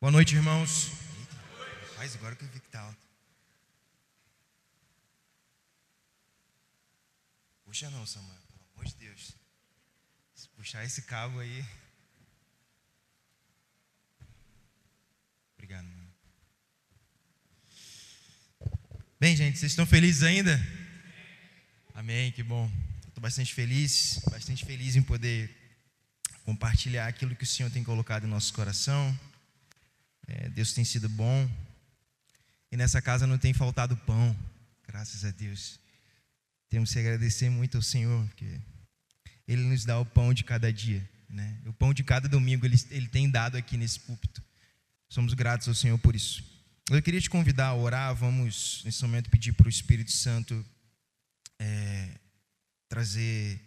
Boa noite, irmãos. Faz agora que eu vi que tá alto. Puxa não, Samuel, pelo amor de Deus. Se puxar esse cabo aí. Obrigado, mano. Bem, gente, vocês estão felizes ainda? Amém, que bom. Estou bastante feliz, bastante feliz em poder compartilhar aquilo que o Senhor tem colocado em nosso coração. É, Deus tem sido bom. E nessa casa não tem faltado pão, graças a Deus. Temos que agradecer muito ao Senhor, porque Ele nos dá o pão de cada dia. Né? O pão de cada domingo Ele, Ele tem dado aqui nesse púlpito. Somos gratos ao Senhor por isso. Eu queria te convidar a orar. Vamos, nesse momento, pedir para o Espírito Santo é, trazer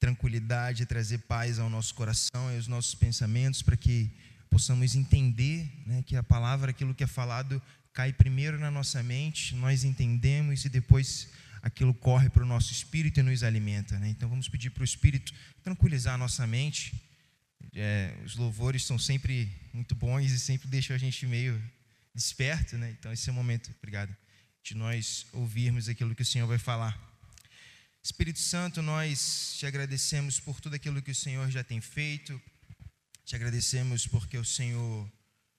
tranquilidade, trazer paz ao nosso coração e aos nossos pensamentos, para que possamos entender né, que a palavra, aquilo que é falado, cai primeiro na nossa mente, nós entendemos e depois aquilo corre para o nosso espírito e nos alimenta. Né? Então vamos pedir para o Espírito tranquilizar a nossa mente. É, os louvores são sempre muito bons e sempre deixam a gente meio desperto, né? Então esse é o momento, obrigado, de nós ouvirmos aquilo que o Senhor vai falar. Espírito Santo, nós te agradecemos por tudo aquilo que o Senhor já tem feito. Te agradecemos porque o Senhor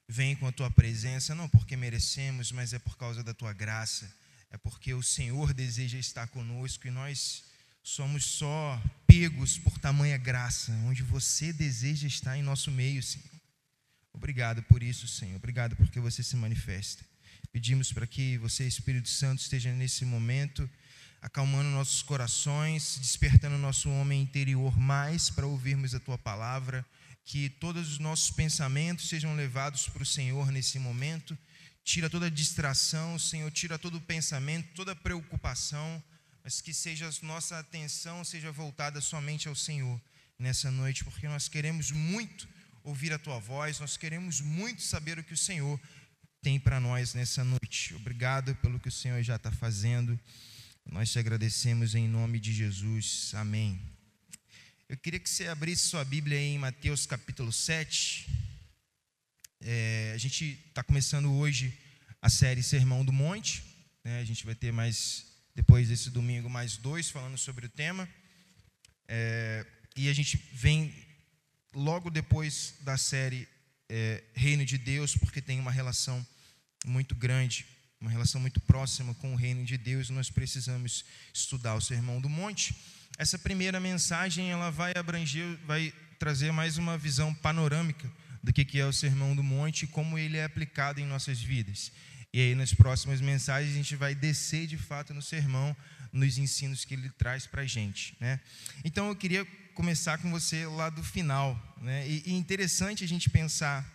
vem com a tua presença, não porque merecemos, mas é por causa da tua graça. É porque o Senhor deseja estar conosco e nós somos só pegos por tamanha graça, onde você deseja estar em nosso meio, Senhor. Obrigado por isso, Senhor. Obrigado porque você se manifesta. Pedimos para que você, Espírito Santo, esteja nesse momento acalmando nossos corações, despertando nosso homem interior mais para ouvirmos a tua palavra, que todos os nossos pensamentos sejam levados para o Senhor nesse momento. Tira toda distração, Senhor, tira todo o pensamento, toda preocupação, mas que seja a nossa atenção seja voltada somente ao Senhor nessa noite, porque nós queremos muito ouvir a tua voz, nós queremos muito saber o que o Senhor tem para nós nessa noite. Obrigado pelo que o Senhor já está fazendo. Nós te agradecemos em nome de Jesus. Amém. Eu queria que você abrisse sua Bíblia em Mateus capítulo 7. É, a gente está começando hoje a série Sermão do Monte. Né? A gente vai ter mais, depois desse domingo, mais dois falando sobre o tema. É, e a gente vem logo depois da série é, Reino de Deus, porque tem uma relação muito grande, uma relação muito próxima com o Reino de Deus. Nós precisamos estudar o Sermão do Monte. Essa primeira mensagem ela vai abranger, vai trazer mais uma visão panorâmica do que é o Sermão do Monte e como ele é aplicado em nossas vidas. E aí, nas próximas mensagens, a gente vai descer de fato no sermão, nos ensinos que ele traz para a gente. Né? Então, eu queria começar com você lá do final. Né? E, e interessante a gente pensar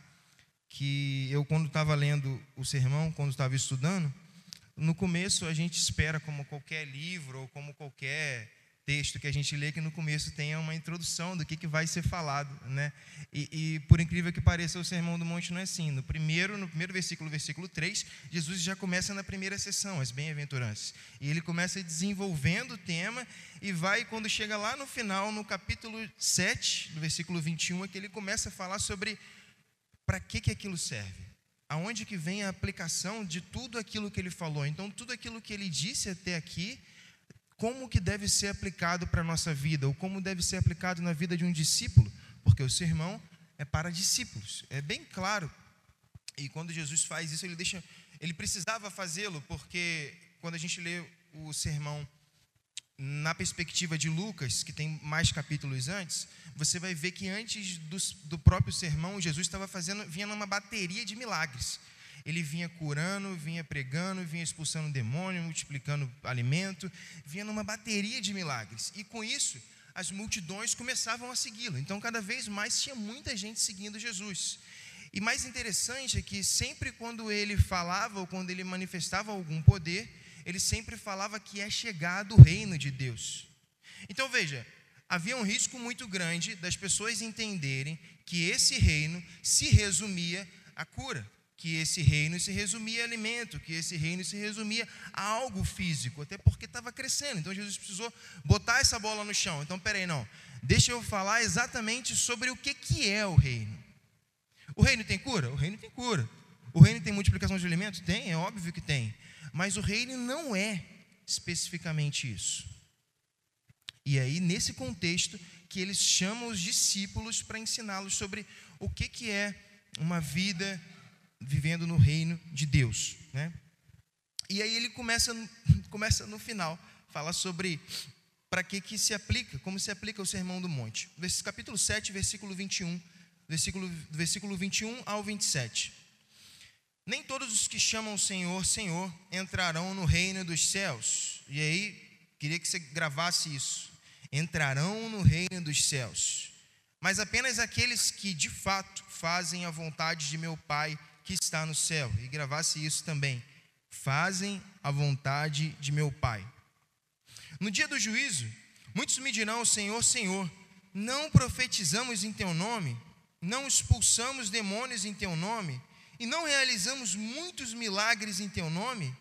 que eu, quando estava lendo o sermão, quando estava estudando, no começo a gente espera, como qualquer livro ou como qualquer texto que a gente lê, que no começo tenha uma introdução do que, que vai ser falado. Né? E, e, por incrível que pareça, o Sermão do Monte não é assim. No primeiro, no primeiro versículo, versículo 3, Jesus já começa na primeira sessão, as bem-aventuranças. E ele começa desenvolvendo o tema e vai, quando chega lá no final, no capítulo 7, do versículo 21, é que ele começa a falar sobre para que, que aquilo serve. Aonde que vem a aplicação de tudo aquilo que ele falou. Então, tudo aquilo que ele disse até aqui como que deve ser aplicado para a nossa vida, ou como deve ser aplicado na vida de um discípulo, porque o sermão é para discípulos, é bem claro. E quando Jesus faz isso, ele deixa, ele precisava fazê-lo, porque quando a gente lê o sermão na perspectiva de Lucas, que tem mais capítulos antes, você vai ver que antes do, do próprio sermão, Jesus estava fazendo, vinha numa bateria de milagres ele vinha curando, vinha pregando, vinha expulsando demônio, multiplicando alimento, vinha numa bateria de milagres. E com isso, as multidões começavam a segui-lo. Então, cada vez mais tinha muita gente seguindo Jesus. E mais interessante é que sempre quando ele falava ou quando ele manifestava algum poder, ele sempre falava que é chegado o reino de Deus. Então veja, havia um risco muito grande das pessoas entenderem que esse reino se resumia à cura que esse reino se resumia a alimento, que esse reino se resumia a algo físico, até porque estava crescendo. Então Jesus precisou botar essa bola no chão. Então, peraí, não. Deixa eu falar exatamente sobre o que, que é o reino. O reino tem cura? O reino tem cura. O reino tem multiplicação de alimentos? Tem, é óbvio que tem. Mas o reino não é especificamente isso. E aí, nesse contexto, que eles chamam os discípulos para ensiná-los sobre o que, que é uma vida vivendo no reino de Deus. Né? E aí ele começa, começa no final, fala sobre para que, que se aplica, como se aplica o Sermão do Monte. Capítulo 7, versículo 21, versículo, versículo 21 ao 27. Nem todos os que chamam o Senhor, Senhor, entrarão no reino dos céus. E aí, queria que você gravasse isso. Entrarão no reino dos céus. Mas apenas aqueles que de fato fazem a vontade de meu Pai que está no céu. E gravasse isso também. Fazem a vontade de meu Pai. No dia do juízo, muitos me dirão: Senhor, Senhor, não profetizamos em teu nome, não expulsamos demônios em teu nome, e não realizamos muitos milagres em teu nome?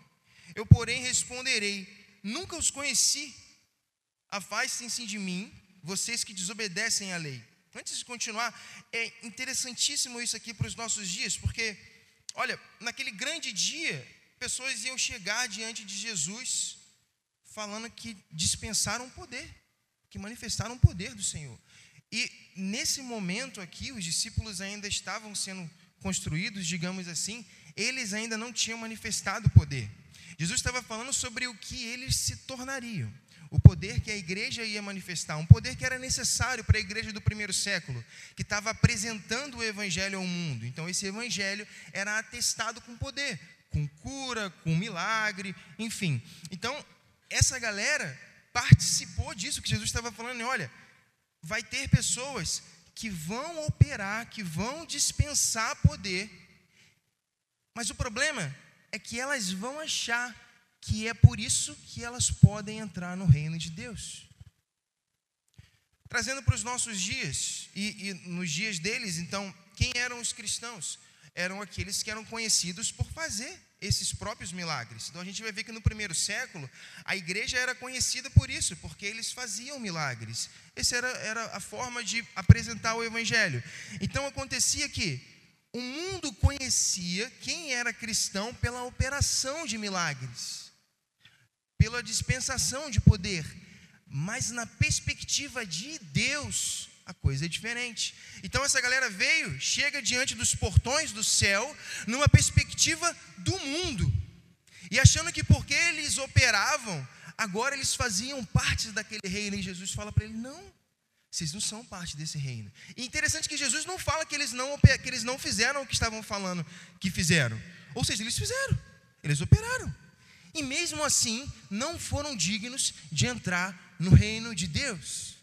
Eu, porém, responderei: Nunca os conheci. Afastem-se de mim, vocês que desobedecem à lei. Antes de continuar, é interessantíssimo isso aqui para os nossos dias, porque, olha, naquele grande dia, pessoas iam chegar diante de Jesus falando que dispensaram poder, que manifestaram o poder do Senhor. E nesse momento aqui, os discípulos ainda estavam sendo construídos, digamos assim, eles ainda não tinham manifestado o poder. Jesus estava falando sobre o que eles se tornariam, o poder que a igreja ia manifestar, um poder que era necessário para a igreja do primeiro século, que estava apresentando o evangelho ao mundo. Então, esse evangelho era atestado com poder, com cura, com milagre, enfim. Então, essa galera participou disso que Jesus estava falando. Olha, vai ter pessoas que vão operar, que vão dispensar poder, mas o problema é que elas vão achar que é por isso que elas podem entrar no reino de Deus. Trazendo para os nossos dias, e, e nos dias deles, então, quem eram os cristãos? Eram aqueles que eram conhecidos por fazer esses próprios milagres. Então a gente vai ver que no primeiro século a igreja era conhecida por isso, porque eles faziam milagres. Essa era, era a forma de apresentar o evangelho. Então acontecia que o mundo conhecia quem era cristão pela operação de milagres, pela dispensação de poder, mas na perspectiva de Deus, a coisa é diferente. Então essa galera veio, chega diante dos portões do céu, numa perspectiva do mundo, e achando que porque eles operavam, agora eles faziam parte daquele reino, e Jesus fala para ele: não, vocês não são parte desse reino. E interessante que Jesus não fala que eles não, que eles não fizeram o que estavam falando que fizeram, ou seja, eles fizeram, eles operaram. E mesmo assim, não foram dignos de entrar no reino de Deus.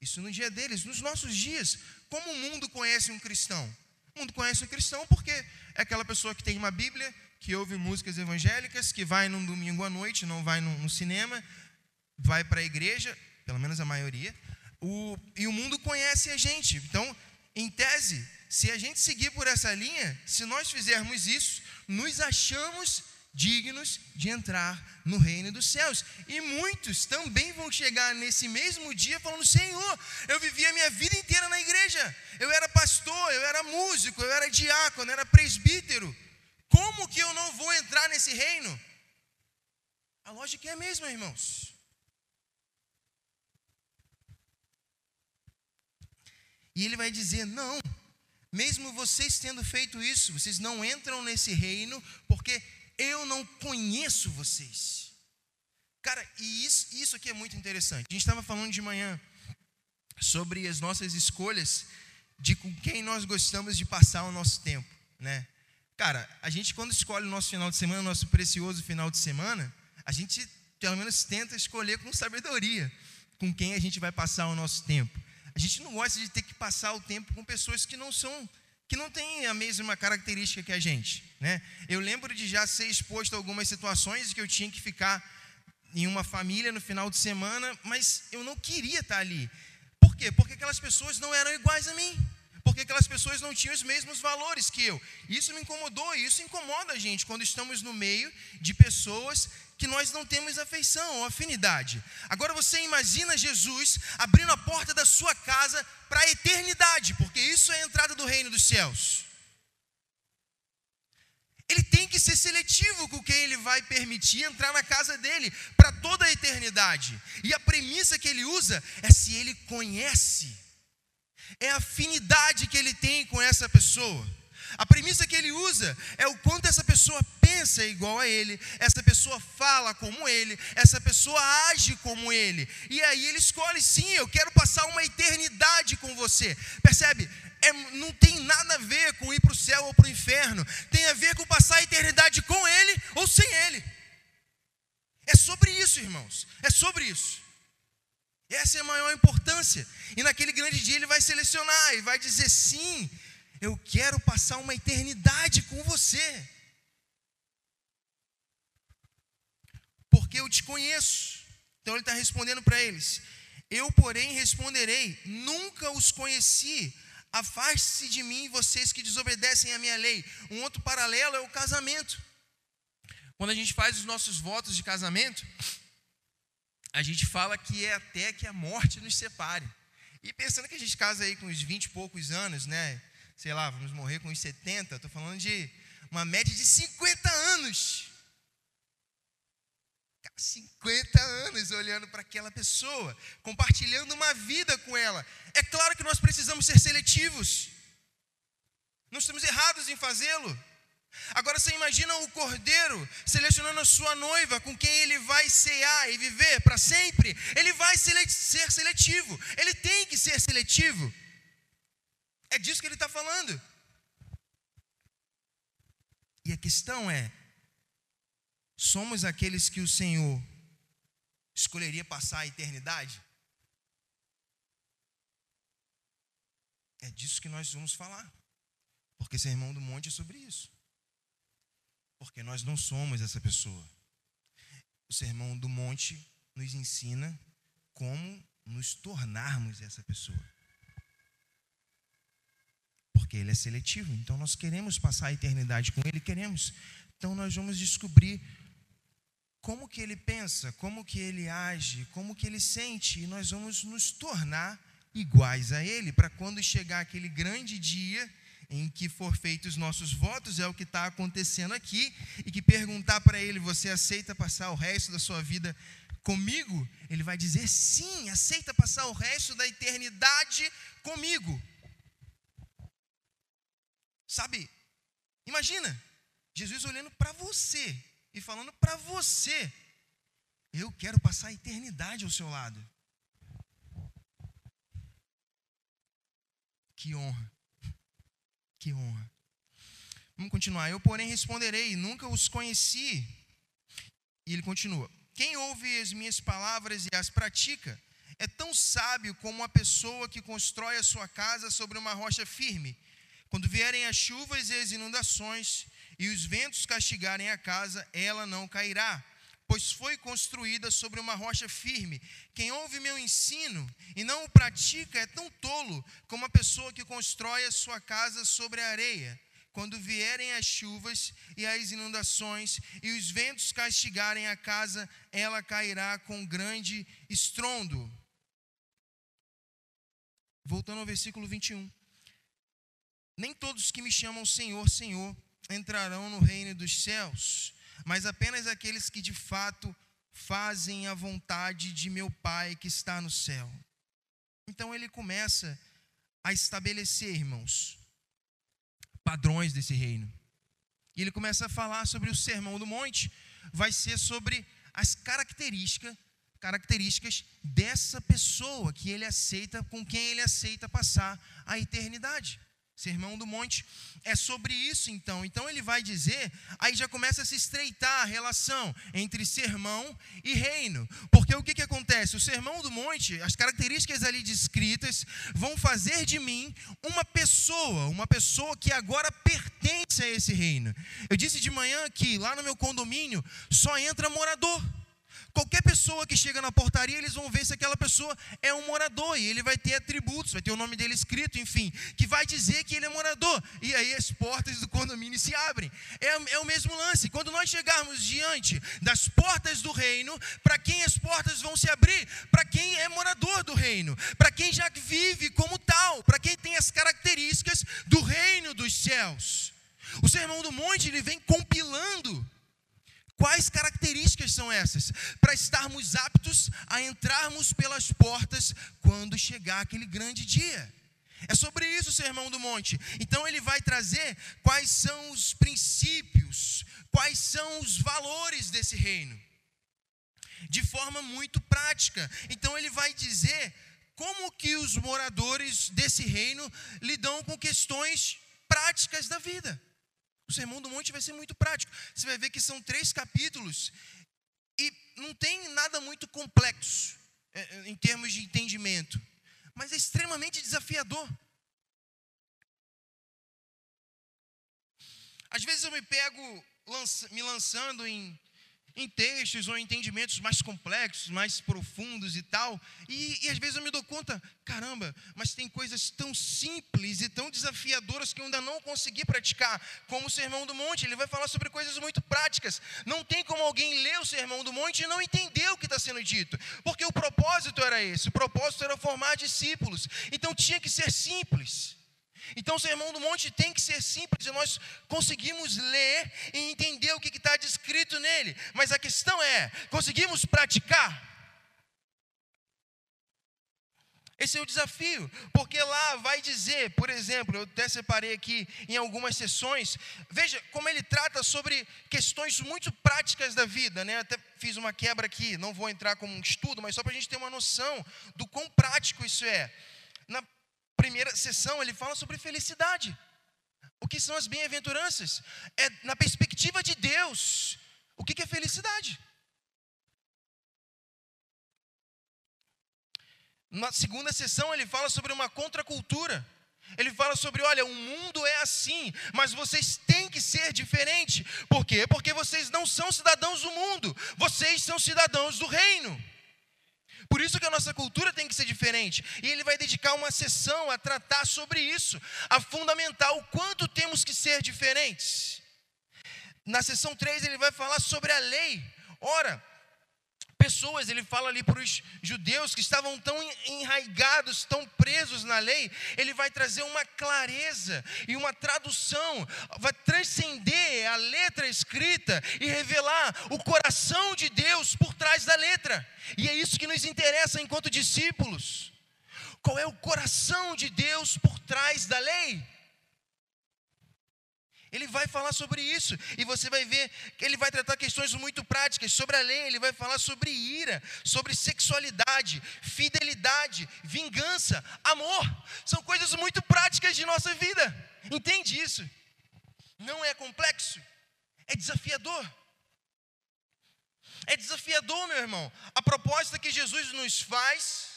Isso no dia deles, nos nossos dias. Como o mundo conhece um cristão? O mundo conhece um cristão porque é aquela pessoa que tem uma Bíblia, que ouve músicas evangélicas, que vai num domingo à noite, não vai no, cinema, vai para a igreja, pelo menos a maioria, o, e o mundo conhece a gente. Então, em tese, se a gente seguir por essa linha, se nós fizermos isso, nos achamos dignos de entrar no reino dos céus. E muitos também vão chegar nesse mesmo dia falando: Senhor, eu vivi a minha vida inteira na igreja. Eu era pastor, eu era músico, eu era diácono, eu era presbítero. Como que eu não vou entrar nesse reino? A lógica é a mesma, irmãos. E ele vai dizer: não, mesmo vocês tendo feito isso, vocês não entram nesse reino, porque eu não conheço vocês. Cara, e isso, isso aqui é muito interessante. A gente estava falando de manhã sobre as nossas escolhas de com quem nós gostamos de passar o nosso tempo, né? Cara, a gente quando escolhe o nosso final de semana, o nosso precioso final de semana, a gente pelo menos tenta escolher com sabedoria com quem a gente vai passar o nosso tempo. A gente não gosta de ter que passar o tempo com pessoas que não são que não tem a mesma característica que a gente. Né? Eu lembro de já ser exposto a algumas situações que eu tinha que ficar em uma família no final de semana, mas eu não queria estar ali. Por quê? Porque aquelas pessoas não eram iguais a mim. Porque aquelas pessoas não tinham os mesmos valores que eu. Isso me incomodou e isso incomoda a gente quando estamos no meio de pessoas que nós não temos afeição ou afinidade. Agora você imagina Jesus abrindo a porta da sua casa para a eternidade, porque isso é a entrada do reino dos céus. Ele tem que ser seletivo com quem ele vai permitir entrar na casa dele para toda a eternidade. E a premissa que ele usa é se ele conhece, é a afinidade que ele tem com essa pessoa. A premissa que ele usa é o quanto essa pessoa pensa igual a ele, essa pessoa fala como ele, essa pessoa age como ele. E aí ele escolhe, sim, eu quero passar uma eternidade com você. Percebe? É, não tem nada a ver com ir para o céu ou para o inferno, tem a ver com passar a eternidade com ele ou sem ele. É sobre isso, irmãos, é sobre isso. Essa é a maior importância. E naquele grande dia ele vai selecionar e vai dizer sim eu quero passar uma eternidade com você. Porque eu te conheço. Então ele está respondendo para eles: Eu, porém, responderei: Nunca os conheci. Afaste-se de mim, vocês que desobedecem à minha lei. Um outro paralelo é o casamento. Quando a gente faz os nossos votos de casamento, a gente fala que é até que a morte nos separe. E pensando que a gente casa aí com uns 20 e poucos anos, né? Sei lá, vamos morrer com uns 70, estou falando de uma média de 50 anos. 50 anos olhando para aquela pessoa, compartilhando uma vida com ela. É claro que nós precisamos ser seletivos. Não estamos errados em fazê-lo. Agora você imagina o cordeiro selecionando a sua noiva com quem ele vai cear e viver para sempre. Ele vai ser seletivo. Ele tem que ser seletivo. É disso que ele está falando. E a questão é: somos aqueles que o Senhor escolheria passar a eternidade? É disso que nós vamos falar. Porque Sermão do Monte é sobre isso. Porque nós não somos essa pessoa. O Sermão do Monte nos ensina como nos tornarmos essa pessoa porque ele é seletivo. Então nós queremos passar a eternidade com ele, queremos. Então nós vamos descobrir como que ele pensa, como que ele age, como que ele sente, e nós vamos nos tornar iguais a ele, para quando chegar aquele grande dia em que for feitos os nossos votos, é o que está acontecendo aqui, e que perguntar para ele: você aceita passar o resto da sua vida comigo? Ele vai dizer: sim, aceita passar o resto da eternidade comigo. Sabe? Imagina, Jesus olhando para você e falando para você: Eu quero passar a eternidade ao seu lado. Que honra, que honra. Vamos continuar. Eu, porém, responderei: Nunca os conheci. E ele continua: Quem ouve as minhas palavras e as pratica é tão sábio como uma pessoa que constrói a sua casa sobre uma rocha firme. Quando vierem as chuvas e as inundações, e os ventos castigarem a casa, ela não cairá, pois foi construída sobre uma rocha firme. Quem ouve meu ensino e não o pratica é tão tolo como a pessoa que constrói a sua casa sobre a areia. Quando vierem as chuvas e as inundações, e os ventos castigarem a casa, ela cairá com grande estrondo. Voltando ao versículo 21. Nem todos que me chamam Senhor, Senhor entrarão no reino dos céus, mas apenas aqueles que de fato fazem a vontade de meu Pai que está no céu. Então ele começa a estabelecer, irmãos, padrões desse reino. E ele começa a falar sobre o sermão do monte, vai ser sobre as características características dessa pessoa que ele aceita, com quem ele aceita passar a eternidade. Sermão do Monte é sobre isso, então. Então ele vai dizer, aí já começa a se estreitar a relação entre sermão e reino. Porque o que, que acontece? O Sermão do Monte, as características ali descritas, vão fazer de mim uma pessoa, uma pessoa que agora pertence a esse reino. Eu disse de manhã que lá no meu condomínio só entra morador. Qualquer pessoa que chega na portaria, eles vão ver se aquela pessoa é um morador e ele vai ter atributos, vai ter o nome dele escrito, enfim, que vai dizer que ele é morador. E aí as portas do condomínio se abrem. É, é o mesmo lance. Quando nós chegarmos diante das portas do reino, para quem as portas vão se abrir? Para quem é morador do reino, para quem já vive como tal, para quem tem as características do reino dos céus. O Sermão do Monte ele vem compilando Quais características são essas? Para estarmos aptos a entrarmos pelas portas quando chegar aquele grande dia. É sobre isso o Sermão do Monte. Então ele vai trazer quais são os princípios, quais são os valores desse reino. De forma muito prática. Então ele vai dizer como que os moradores desse reino lidam com questões práticas da vida. O Sermão do Monte vai ser muito prático. Você vai ver que são três capítulos e não tem nada muito complexo é, é, em termos de entendimento, mas é extremamente desafiador. Às vezes eu me pego me lançando em em textos ou entendimentos mais complexos, mais profundos e tal. E, e, às vezes eu me dou conta, caramba, mas tem coisas tão simples e tão desafiadoras que eu ainda não consegui praticar, como o Sermão do Monte. Ele vai falar sobre coisas muito práticas. Não tem como alguém ler o Sermão do Monte e não entender o que está sendo dito, porque o propósito era esse: o propósito era formar discípulos. Então tinha que ser simples. Então, o Sermão do Monte tem que ser simples e nós conseguimos ler e entender o que está descrito nele. Mas a questão é: conseguimos praticar? Esse é o desafio, porque lá vai dizer, por exemplo, eu até separei aqui em algumas sessões, veja como ele trata sobre questões muito práticas da vida, né? Até fiz uma quebra aqui, não vou entrar como um estudo, mas só para a gente ter uma noção do quão prático isso é. Na primeira sessão, ele fala sobre felicidade. O que são as bem-aventuranças? É na perspectiva de Deus. O que é felicidade? Na segunda sessão, ele fala sobre uma contracultura. Ele fala sobre, olha, o mundo é assim, mas vocês têm que ser diferente. Por quê? Porque vocês não são cidadãos do mundo, vocês são cidadãos do reino. Por isso que a nossa cultura tem que ser diferente. E ele vai dedicar uma sessão a tratar sobre isso, a fundamentar o quanto temos que ser diferentes. Na sessão 3 ele vai falar sobre a lei. Ora, pessoas, ele fala ali para os judeus que estavam tão enraigados, tão presos na lei, ele vai trazer uma clareza e uma tradução, vai transcender a letra escrita e revelar o coração de Deus por trás da letra. E é isso que nos interessa enquanto discípulos. Qual é o coração de Deus por trás da lei? Ele vai falar sobre isso, e você vai ver que ele vai tratar questões muito práticas. Sobre a lei, ele vai falar sobre ira, sobre sexualidade, fidelidade, vingança, amor. São coisas muito práticas de nossa vida. Entende isso? Não é complexo, é desafiador. É desafiador, meu irmão, a proposta que Jesus nos faz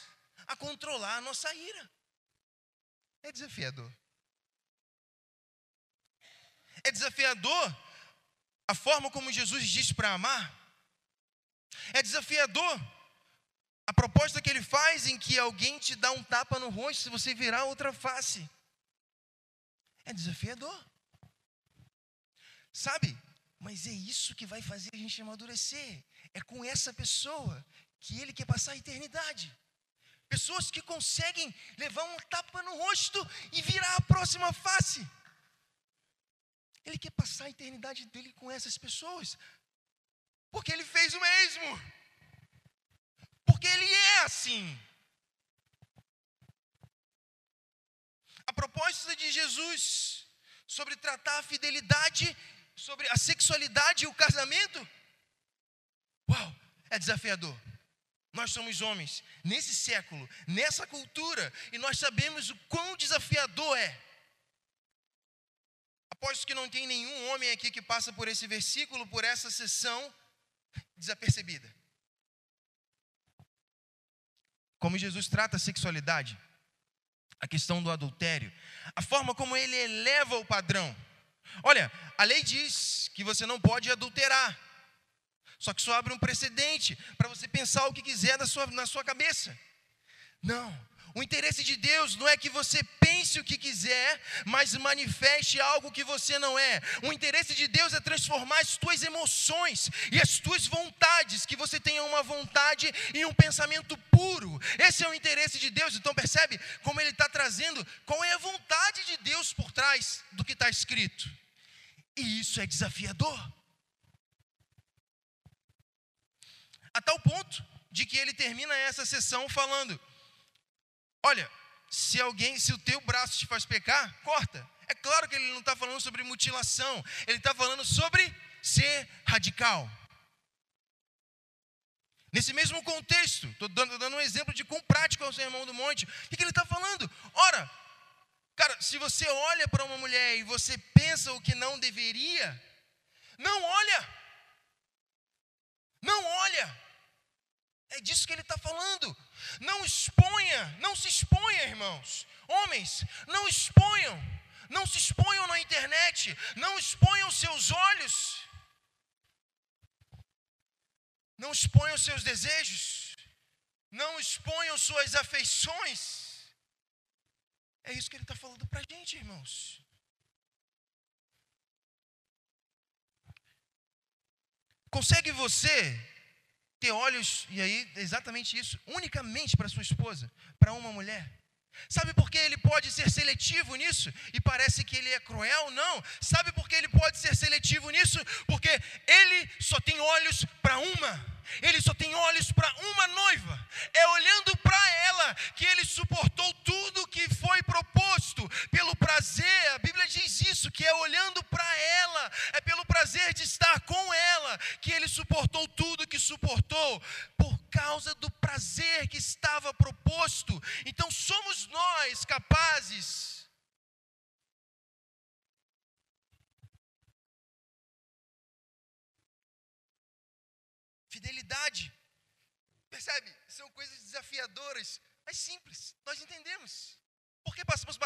a controlar a nossa ira. É desafiador. É desafiador a forma como Jesus diz para amar. É desafiador a proposta que ele faz em que alguém te dá um tapa no rosto se você virar outra face. É desafiador. Sabe? Mas é isso que vai fazer a gente amadurecer. É com essa pessoa que ele quer passar a eternidade. Pessoas que conseguem levar um tapa no rosto e virar a próxima face. Ele quer passar a eternidade dele com essas pessoas. Porque ele fez o mesmo. Porque ele é assim. A proposta de Jesus sobre tratar a fidelidade, sobre a sexualidade e o casamento, uau, é desafiador. Nós somos homens nesse século, nessa cultura, e nós sabemos o quão desafiador é. Aposto que não tem nenhum homem aqui que passa por esse versículo, por essa sessão, desapercebida. Como Jesus trata a sexualidade, a questão do adultério, a forma como ele eleva o padrão. Olha, a lei diz que você não pode adulterar, só que só abre um precedente para você pensar o que quiser na sua, na sua cabeça. Não, o interesse de Deus não é que você pense o que quiser, mas manifeste algo que você não é. O interesse de Deus é transformar as tuas emoções e as tuas vontades, que você tenha uma vontade e um pensamento puro. Esse é o interesse de Deus. Então percebe como ele está trazendo qual é a vontade de Deus por trás do que está escrito. E isso é desafiador. A tal ponto de que ele termina essa sessão falando: Olha, se alguém, se o teu braço te faz pecar, corta. É claro que ele não está falando sobre mutilação, ele está falando sobre ser radical. Nesse mesmo contexto, estou dando, dando, um exemplo de quão prático é o sermão do monte. O que, que ele está falando? Ora, cara, se você olha para uma mulher e você pensa o que não deveria, não olha. Não olha. É disso que ele está falando. Não exponha, não se exponha, irmãos. Homens, não exponham. Não se exponham na internet. Não exponham seus olhos não exponham seus desejos. Não exponham suas afeições. É isso que ele está falando para a gente, irmãos. Consegue você ter olhos, e aí exatamente isso, unicamente para sua esposa, para uma mulher? Sabe por que ele pode ser seletivo nisso e parece que ele é cruel? Não. Sabe por que ele pode ser seletivo nisso? Porque ele só tem olhos para uma. Ele só tem olhos para uma noiva. É olhando para ela que ele suportou tudo que foi proposto pelo prazer. A Bíblia diz isso, que é olhando para ela, é pelo prazer de estar com ela que ele suportou tudo que suportou por causa do prazer que estava proposto. Então somos nós capazes Fidelidade. Percebe? São coisas desafiadoras, mas simples. Nós entendemos. Por que passamos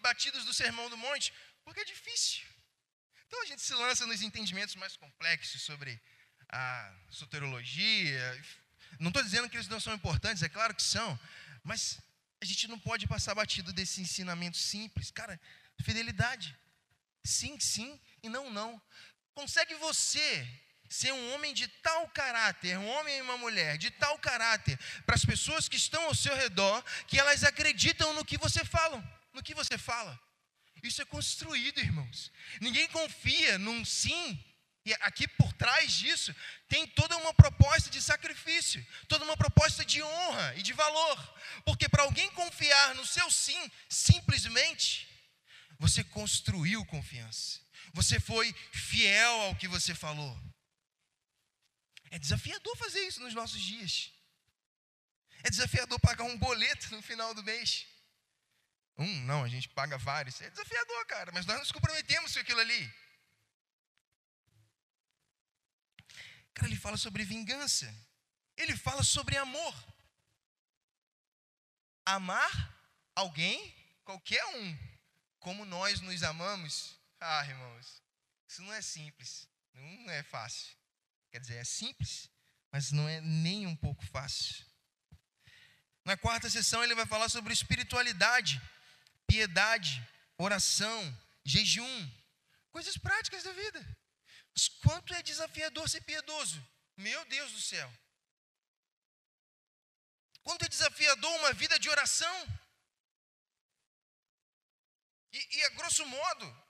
batidos do sermão do monte? Porque é difícil. Então a gente se lança nos entendimentos mais complexos sobre a soterologia. Não estou dizendo que eles não são importantes, é claro que são, mas a gente não pode passar batido desse ensinamento simples. Cara, fidelidade. Sim, sim e não, não. Consegue você ser um homem de tal caráter, um homem e uma mulher de tal caráter, para as pessoas que estão ao seu redor, que elas acreditam no que você fala, no que você fala. Isso é construído, irmãos. Ninguém confia num sim. E aqui por trás disso tem toda uma proposta de sacrifício, toda uma proposta de honra e de valor. Porque para alguém confiar no seu sim, simplesmente, você construiu confiança. Você foi fiel ao que você falou. É desafiador fazer isso nos nossos dias. É desafiador pagar um boleto no final do mês. Um, não, a gente paga vários. É desafiador, cara, mas nós nos comprometemos com aquilo ali. Cara, ele fala sobre vingança. Ele fala sobre amor. Amar alguém, qualquer um, como nós nos amamos. Ah, irmãos, isso não é simples, não é fácil. Quer dizer, é simples, mas não é nem um pouco fácil. Na quarta sessão, ele vai falar sobre espiritualidade, piedade, oração, jejum, coisas práticas da vida. Mas quanto é desafiador ser piedoso? Meu Deus do céu. Quanto é desafiador uma vida de oração? E, e a grosso modo,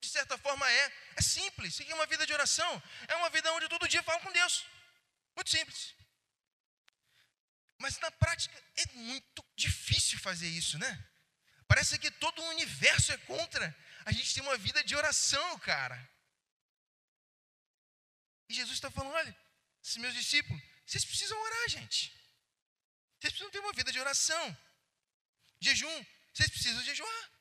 de certa forma é. É simples. Seguir uma vida de oração é uma vida onde todo dia falo com Deus. Muito simples. Mas na prática é muito difícil fazer isso, né? Parece que todo o universo é contra a gente ter uma vida de oração, cara. E Jesus está falando: olha, esses meus discípulos, vocês precisam orar, gente. Vocês precisam ter uma vida de oração. Jejum, vocês precisam jejuar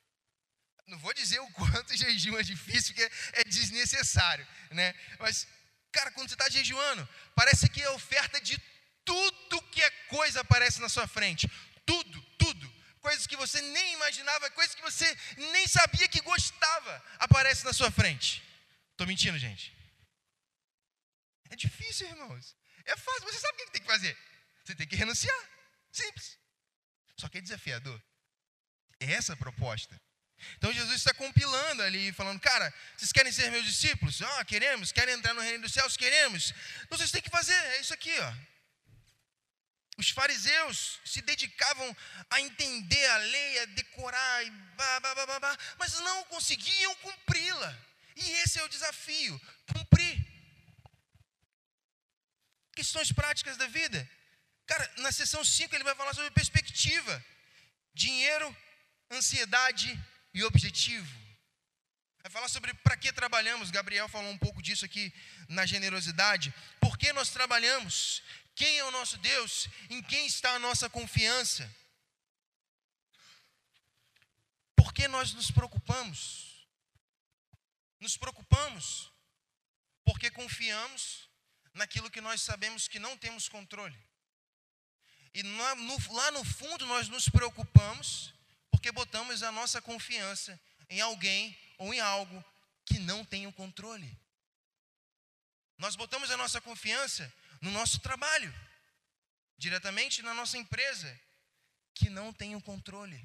não vou dizer o quanto jejum é difícil, porque é desnecessário, né? Mas, cara, quando você está jejuando, parece que a oferta de tudo que é coisa aparece na sua frente. Tudo, tudo. Coisas que você nem imaginava, coisas que você nem sabia que gostava, aparece na sua frente. Estou mentindo, gente? É difícil, irmãos. É fácil, você sabe o que tem que fazer. Você tem que renunciar. Simples. Só que é desafiador. É essa a proposta. Então Jesus está compilando ali, falando, cara, vocês querem ser meus discípulos? Ah, queremos. Querem entrar no reino dos céus? Queremos. Então vocês têm que fazer, é isso aqui, ó. Os fariseus se dedicavam a entender a lei, a decorar, e bah, bah, bah, mas não conseguiam cumpri-la. E esse é o desafio: cumprir. Questões práticas da vida. Cara, na sessão 5 ele vai falar sobre perspectiva, dinheiro, ansiedade e objetivo. Vai falar sobre para que trabalhamos. Gabriel falou um pouco disso aqui na generosidade. Por que nós trabalhamos? Quem é o nosso Deus? Em quem está a nossa confiança? Por que nós nos preocupamos? Nos preocupamos porque confiamos naquilo que nós sabemos que não temos controle. E lá no, fundo nós nos preocupamos porque botamos a nossa confiança em alguém ou em algo que não tem o controle. Nós botamos a nossa confiança no nosso trabalho, diretamente na nossa empresa, que não tem o controle,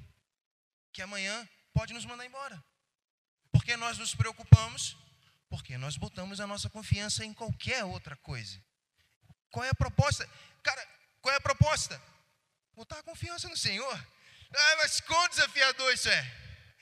que amanhã pode nos mandar embora. Porque nós nos preocupamos, porque nós botamos a nossa confiança em qualquer outra coisa. Qual é a proposta? Cara, qual é a proposta? Botar a confiança no Senhor. Ah, mas quão desafiador isso é.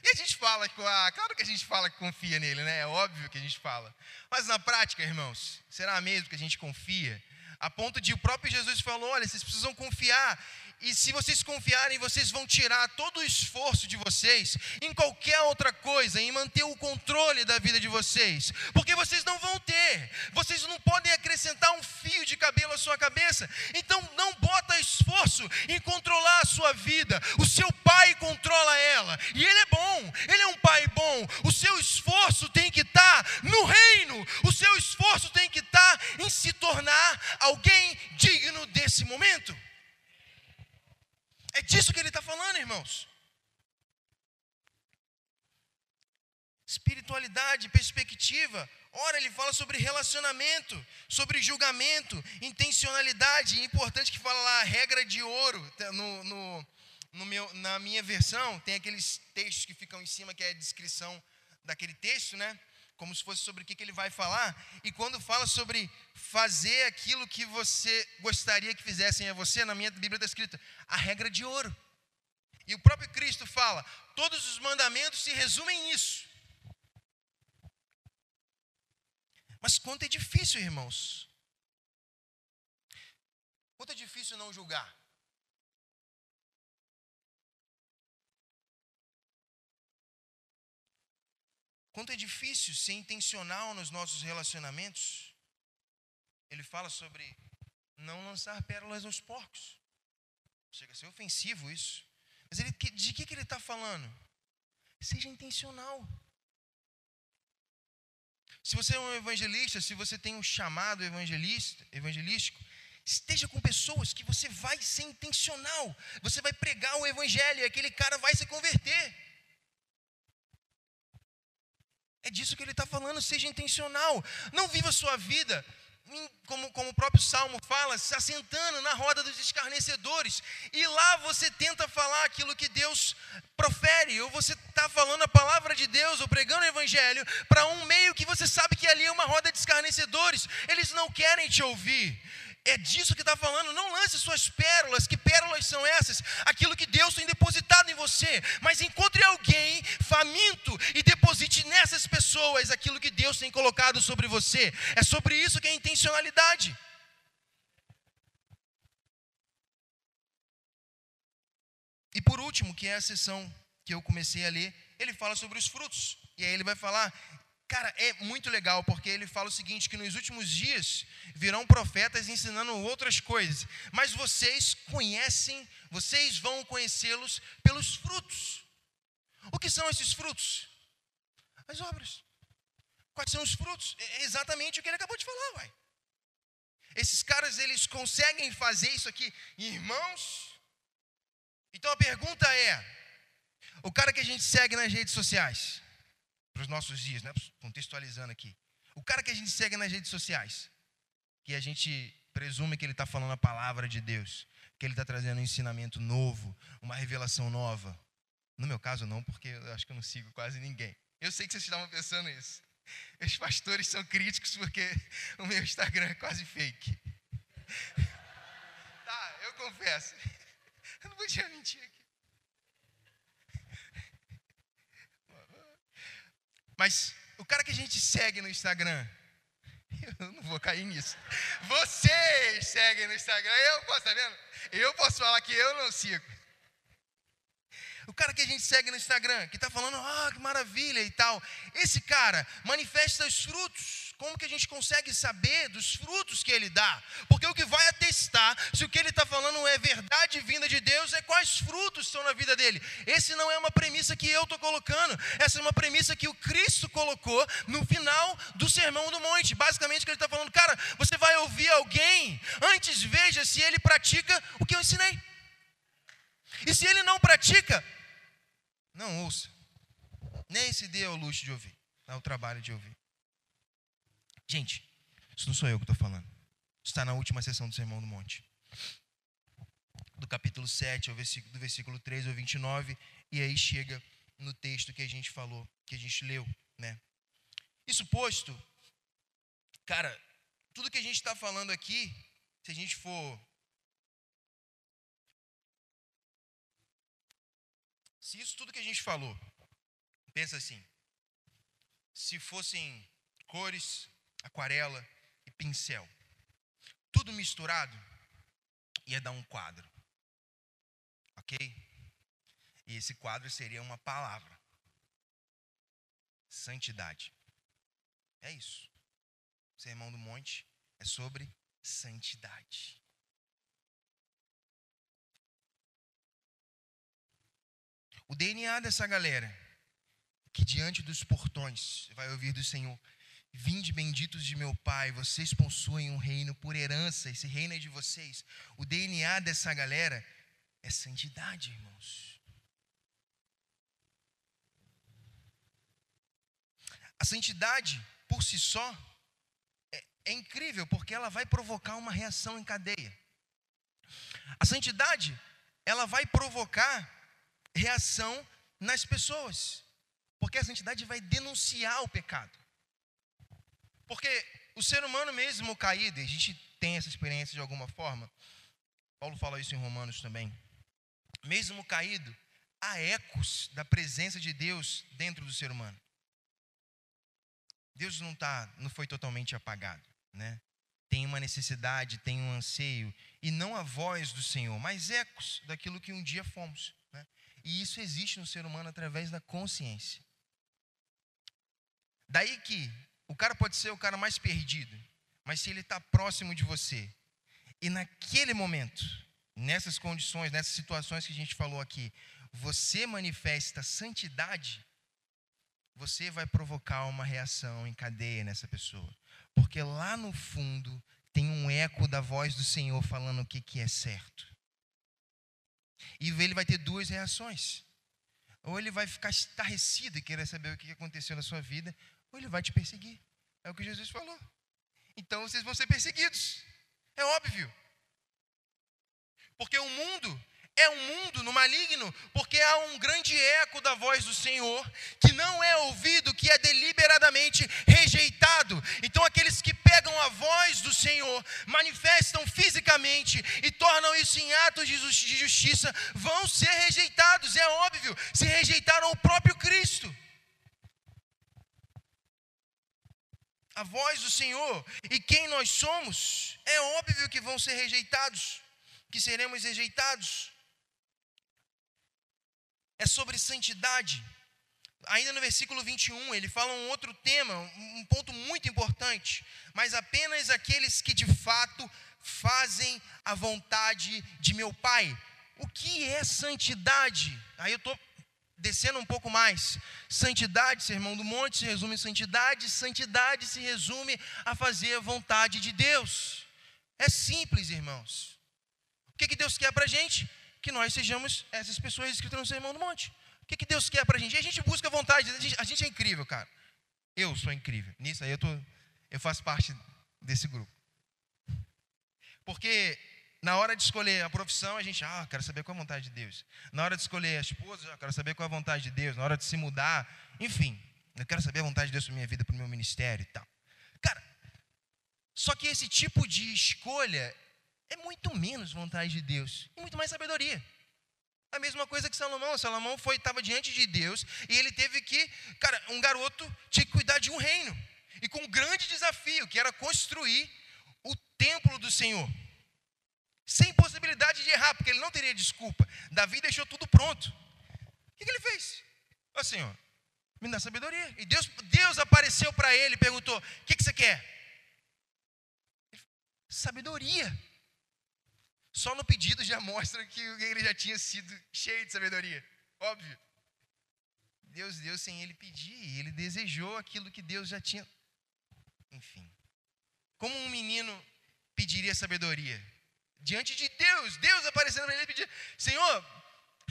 E a gente fala, ah, claro que a gente fala que confia nele, né? É óbvio que a gente fala. Mas na prática, irmãos, será mesmo que a gente confia? A ponto de o próprio Jesus falou: olha, vocês precisam confiar e se vocês confiarem, vocês vão tirar todo o esforço de vocês em qualquer outra coisa, em manter o controle da vida de vocês, porque vocês não vão ter, vocês não podem acrescentar um fio de cabelo à sua cabeça. Então não bota esforço em controlar a sua vida. O seu pai controla ela, e ele é bom, ele é um pai bom. O seu esforço tem que estar no reino. O seu esforço tem que estar em se tornar alguém digno desse momento. É disso que ele está falando, irmãos. Espiritualidade, perspectiva. Ora, ele fala sobre relacionamento, sobre julgamento, intencionalidade. É importante que fala lá, regra de ouro. Tá, no, no, no meu, na minha versão, tem aqueles textos que ficam em cima, que é a descrição daquele texto, né? Como se fosse sobre o que, ele vai falar. E quando fala sobre fazer aquilo que você gostaria que fizessem a você, na minha Bíblia está escrito a regra de ouro. E o próprio Cristo fala: todos os mandamentos se resumem nisso. Mas quanto é difícil, irmãos. Quanto é difícil não julgar. Quanto é difícil ser intencional nos nossos relacionamentos. Ele fala sobre não lançar pérolas aos porcos. Chega a ser ofensivo isso. Mas ele, de que, que ele está falando? Seja intencional. Se você é um evangelista, se você tem um chamado evangelista, evangelístico, esteja com pessoas que você vai ser intencional. Você vai pregar o evangelho e aquele cara vai se converter. É disso que ele está falando, seja intencional. Não viva sua vida, como, como o próprio Salmo fala, se assentando na roda dos escarnecedores. E lá você tenta falar aquilo que Deus profere, ou você está falando a palavra de Deus, ou pregando o Evangelho, para um meio que você sabe que ali é uma roda de escarnecedores. Eles não querem te ouvir. É disso que está falando. Não lance suas pérolas. Que pérolas são essas? Aquilo que Deus tem depositado em você. Mas encontre alguém faminto e deposite nessas pessoas aquilo que Deus tem colocado sobre você. É sobre isso que é intencionalidade. E por último, que é a sessão que eu comecei a ler, ele fala sobre os frutos. E aí ele vai falar Cara, é muito legal, porque ele fala o seguinte: que nos últimos dias virão profetas ensinando outras coisas, mas vocês conhecem, vocês vão conhecê-los pelos frutos. O que são esses frutos? As obras. Quais são os frutos? É exatamente o que ele acabou de falar, vai. Esses caras, eles conseguem fazer isso aqui, irmãos. Então a pergunta é: o cara que a gente segue nas redes sociais, para os nossos dias, né? contextualizando aqui. O cara que a gente segue nas redes sociais, que a gente presume que ele está falando a palavra de Deus, que ele está trazendo um ensinamento novo, uma revelação nova. No meu caso, não, porque eu acho que eu não sigo quase ninguém. Eu sei que vocês estavam pensando isso. Os pastores são críticos porque o meu Instagram é quase fake. Tá, eu confesso. Eu não podia mentir aqui. Mas o cara que a gente segue no Instagram, eu não vou cair nisso. Vocês seguem no Instagram, eu posso, tá vendo? Eu posso falar que eu não sigo. O cara que a gente segue no Instagram, que está falando, ah, que maravilha e tal. Esse cara manifesta os frutos. Como que a gente consegue saber dos frutos que ele dá? Porque o que vai atestar se o que ele está falando é verdade vinda de Deus é quais frutos estão na vida dele. Esse não é uma premissa que eu estou colocando. Essa é uma premissa que o Cristo colocou no final do Sermão do Monte. Basicamente, que ele está falando, cara, você vai ouvir alguém, antes veja se ele pratica o que eu ensinei. E se ele não pratica, não ouça. Nem se dê ao luxo de ouvir, ao trabalho de ouvir. Gente, isso não sou eu que estou falando. Está na última sessão do Sermão do Monte. Do capítulo 7 ao versículo, do versículo 3 ao 29. E aí chega no texto que a gente falou, que a gente leu, né? Isso posto, cara, tudo que a gente está falando aqui, se a gente for Se isso tudo que a gente falou, pensa assim, se fossem cores, aquarela e pincel, tudo misturado, ia dar um quadro. Ok? E esse quadro seria uma palavra: santidade. É isso. O Sermão do Monte é sobre santidade. O DNA dessa galera, que diante dos portões vai ouvir do Senhor: Vinde benditos de meu Pai, vocês possuem um reino por herança, esse reino é de vocês. O DNA dessa galera é santidade, irmãos. A santidade, por si só, é, é incrível, porque ela vai provocar uma reação em cadeia. A santidade, ela vai provocar reação nas pessoas. Porque a santidade vai denunciar o pecado. Porque o ser humano mesmo caído, a gente tem essa experiência de alguma forma, Paulo fala isso em Romanos também. Mesmo caído, há ecos da presença de Deus dentro do ser humano. Deus não tá, não foi totalmente apagado, né? Tem uma necessidade, tem um anseio, e não a voz do Senhor, mas ecos daquilo que um dia fomos. E isso existe no ser humano através da consciência. Daí que o cara pode ser o cara mais perdido, mas se ele está próximo de você, e naquele momento, nessas condições, nessas situações que a gente falou aqui, você manifesta santidade, você vai provocar uma reação em cadeia nessa pessoa. Porque lá no fundo tem um eco da voz do Senhor falando o que, que é certo. E ele vai ter duas reações. Ou ele vai ficar estarrecido e querer saber o que aconteceu na sua vida, ou ele vai te perseguir. É o que Jesus falou. Então vocês vão ser perseguidos. É óbvio. Porque o mundo é um mundo no maligno, porque há um grande eco da voz do Senhor que não é ouvido, que é deliberadamente rejeitado. Então, aqueles que pegam a voz do Senhor, manifestam fisicamente e tornam isso em atos de justiça, vão ser rejeitados, é óbvio, se rejeitaram o próprio Cristo. A voz do Senhor e quem nós somos, é óbvio que vão ser rejeitados, que seremos rejeitados é sobre santidade. Ainda no versículo 21, ele fala um outro tema, um ponto muito importante. Mas apenas aqueles que de fato fazem a vontade de meu Pai. O que é santidade? Aí eu estou descendo um pouco mais. Santidade, sermão do monte, se resume em santidade. Santidade se resume a fazer a vontade de Deus. É simples, irmãos. O que, que Deus quer para a gente? que nós sejamos essas pessoas escritas no Sermão do Monte. O que, que Deus quer para a gente? E a gente busca a vontade, a gente, a gente é incrível, cara. Eu sou incrível. Nisso aí eu, tô, eu faço parte desse grupo. Porque na hora de escolher a profissão, a gente, ah, quero saber qual é a vontade de Deus. Na hora de escolher a esposa, ah, quero saber qual é a vontade de Deus. Na hora de se mudar, enfim, eu quero saber a vontade de Deus para minha vida, para o meu ministério e tal. Cara, só que esse tipo de escolha é muito menos vontade de Deus e muito mais sabedoria. A mesma coisa que Salomão. Salomão foi estava diante de Deus e ele teve que, cara, um garoto tinha que cuidar de um reino e com um grande desafio que era construir o templo do Senhor, sem possibilidade de errar, porque ele não teria desculpa. Davi deixou tudo pronto. O que, ele fez? Assim, ó, me dá sabedoria. E Deus, Deus apareceu para ele e perguntou: O que, que você quer? Sabedoria. Só no pedido já mostra que ele já tinha sido cheio de sabedoria. Óbvio. Deus deu sem ele pedir, ele desejou aquilo que Deus já tinha. Enfim. Como um menino pediria sabedoria? Diante de Deus, Deus aparecendo para ele e pedir: Senhor,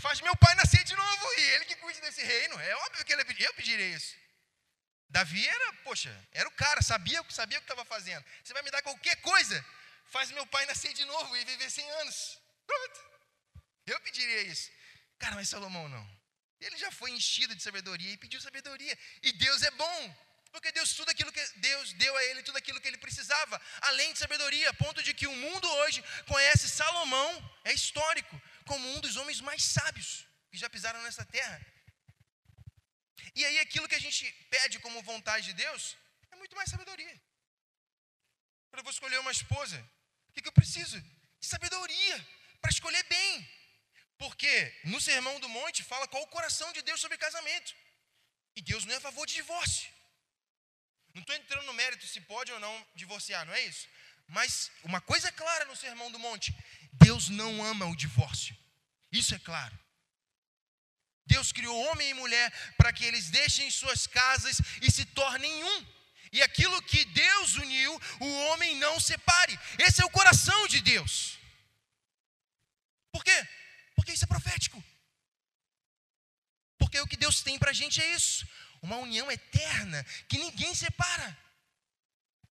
faz meu pai nascer de novo e ele que cuide desse reino. É óbvio que ele pedir, eu pediria isso. Davi era, poxa, era o cara, sabia, sabia o que estava fazendo. Você vai me dar qualquer coisa, faz meu pai nascer de novo e viver 100 anos. Pronto. Eu pediria isso. Cara, mas Salomão não. Ele já foi enchido de sabedoria e pediu sabedoria. E Deus é bom. Porque Deus tudo aquilo que Deus deu a ele tudo aquilo que ele precisava, além de sabedoria, a ponto de que o mundo hoje conhece Salomão, é histórico, como um dos homens mais sábios que já pisaram nessa terra. E aí aquilo que a gente pede como vontade de Deus é muito mais sabedoria. Quando eu vou escolher uma esposa, o que, que eu preciso? De sabedoria para escolher bem. Porque no Sermão do Monte fala qual o coração de Deus sobre casamento. E Deus não é a favor de divórcio. Não estou entrando no mérito se pode ou não divorciar, não é isso? Mas uma coisa é clara no Sermão do Monte: Deus não ama o divórcio. Isso é claro. Deus criou homem e mulher para que eles deixem suas casas e se tornem um. E aquilo que Deus uniu, o homem não separe. Esse é o coração de Deus. Por quê? Porque isso é profético. Porque o que Deus tem para a gente é isso uma união eterna que ninguém separa.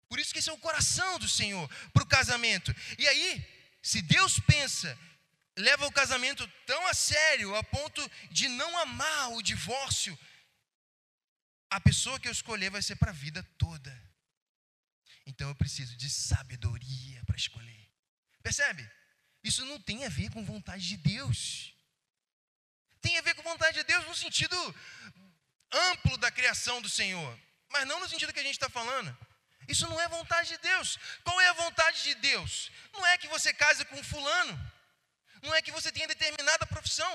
Por isso que esse é o coração do Senhor para o casamento. E aí, se Deus pensa, leva o casamento tão a sério, a ponto de não amar o divórcio, a pessoa que eu escolher vai ser para a vida toda. Então eu preciso de sabedoria para escolher. Percebe? Isso não tem a ver com vontade de Deus. Tem a ver com vontade de Deus no sentido amplo da criação do Senhor, mas não no sentido que a gente está falando. Isso não é vontade de Deus. Qual é a vontade de Deus? Não é que você case com fulano, não é que você tenha determinada profissão.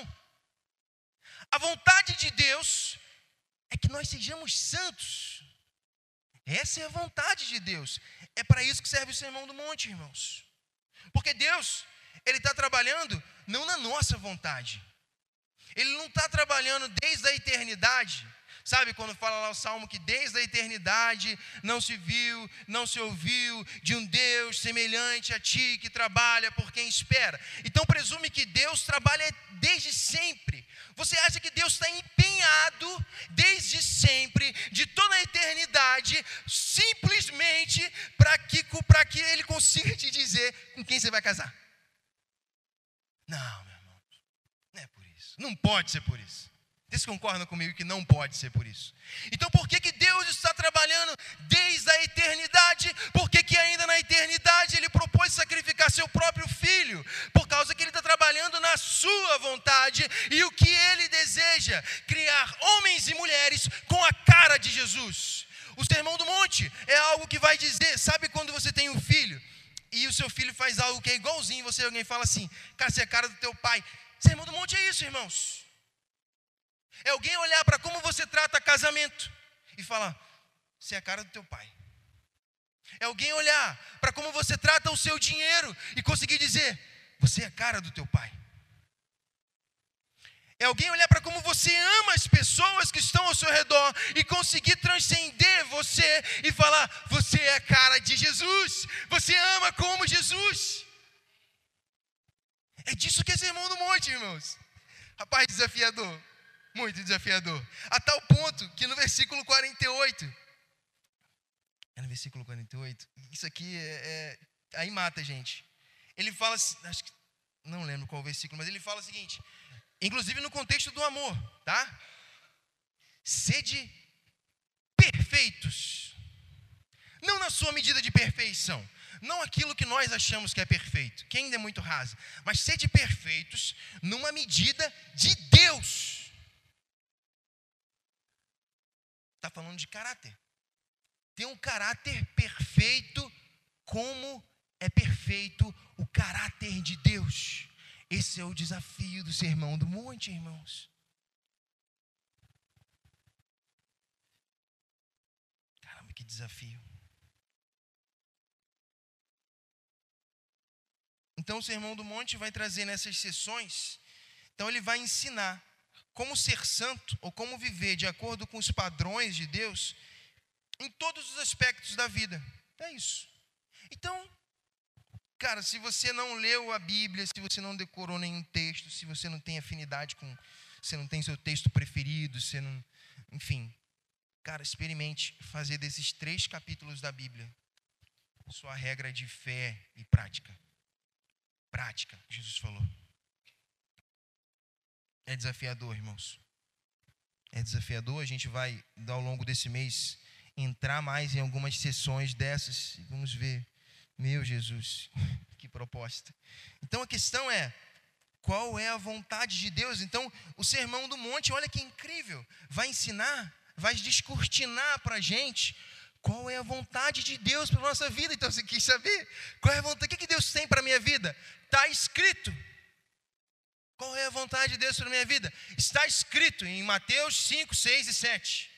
A vontade de Deus é que nós sejamos santos. Essa é a vontade de Deus. É para isso que serve o sermão do monte, irmãos. Porque Deus, Ele está trabalhando não na nossa vontade. Ele não está trabalhando desde a eternidade Sabe quando fala lá o salmo que desde a eternidade não se viu, não se ouviu de um Deus semelhante a ti que trabalha por quem espera. Então presume que Deus trabalha desde sempre. Você acha que Deus está empenhado desde sempre, de toda a eternidade, simplesmente para que, que Ele consiga te dizer com quem você vai casar? Não, meu irmão, não é por isso. Não pode ser por isso. Vocês concordam comigo que não pode ser por isso? Então, por que, que Deus está trabalhando desde a eternidade? Por que, que ainda na eternidade Ele propôs sacrificar seu próprio filho? Por causa que Ele está trabalhando na sua vontade e o que Ele deseja: criar homens e mulheres com a cara de Jesus. O sermão do monte é algo que vai dizer: sabe quando você tem um filho e o seu filho faz algo que é igualzinho, você alguém fala assim, cara, você é a cara do teu pai. Sermão do monte é isso, irmãos. É alguém olhar para como você trata casamento e falar: você é a cara do teu pai. É alguém olhar para como você trata o seu dinheiro e conseguir dizer: você é a cara do teu pai. É alguém olhar para como você ama as pessoas que estão ao seu redor e conseguir transcender você e falar: você é a cara de Jesus. Você ama como Jesus. É disso que é sermão do monte, irmãos. Rapaz desafiador muito desafiador. A tal ponto que no versículo 48, é no versículo 48, isso aqui é, é aí mata a gente. Ele fala, acho que, não lembro qual versículo, mas ele fala o seguinte, inclusive no contexto do amor, tá? Sede perfeitos, não na sua medida de perfeição, não aquilo que nós achamos que é perfeito, que ainda é muito raso, mas sede perfeitos numa medida de Deus. Está falando de caráter. Ter um caráter perfeito como é perfeito o caráter de Deus. Esse é o desafio do sermão do monte, irmãos. Caramba, que desafio. Então, o Sermão do Monte vai trazer nessas sessões, então, ele vai ensinar como ser santo ou como viver de acordo com os padrões de Deus em todos os aspectos da vida. É isso. Então, cara, se você não leu a Bíblia, se você não decorou nenhum texto, se você não tem afinidade com, você não tem seu texto preferido, você não, enfim, cara, experimente fazer desses três capítulos da Bíblia sua regra de fé e prática. Prática, Jesus falou. É desafiador, irmãos. É desafiador. A gente vai, ao longo desse mês, entrar mais em algumas sessões dessas. Vamos ver. Meu Jesus, que proposta. Então a questão é: qual é a vontade de Deus? Então, o Sermão do Monte, olha que incrível, vai ensinar, vai descortinar para a gente qual é a vontade de Deus para a nossa vida. Então, você quis saber qual é a vontade? O que, Deus tem para a minha vida? Está escrito. Qual é a vontade de Deus para a minha vida? Está escrito em Mateus 5, 6 e 7.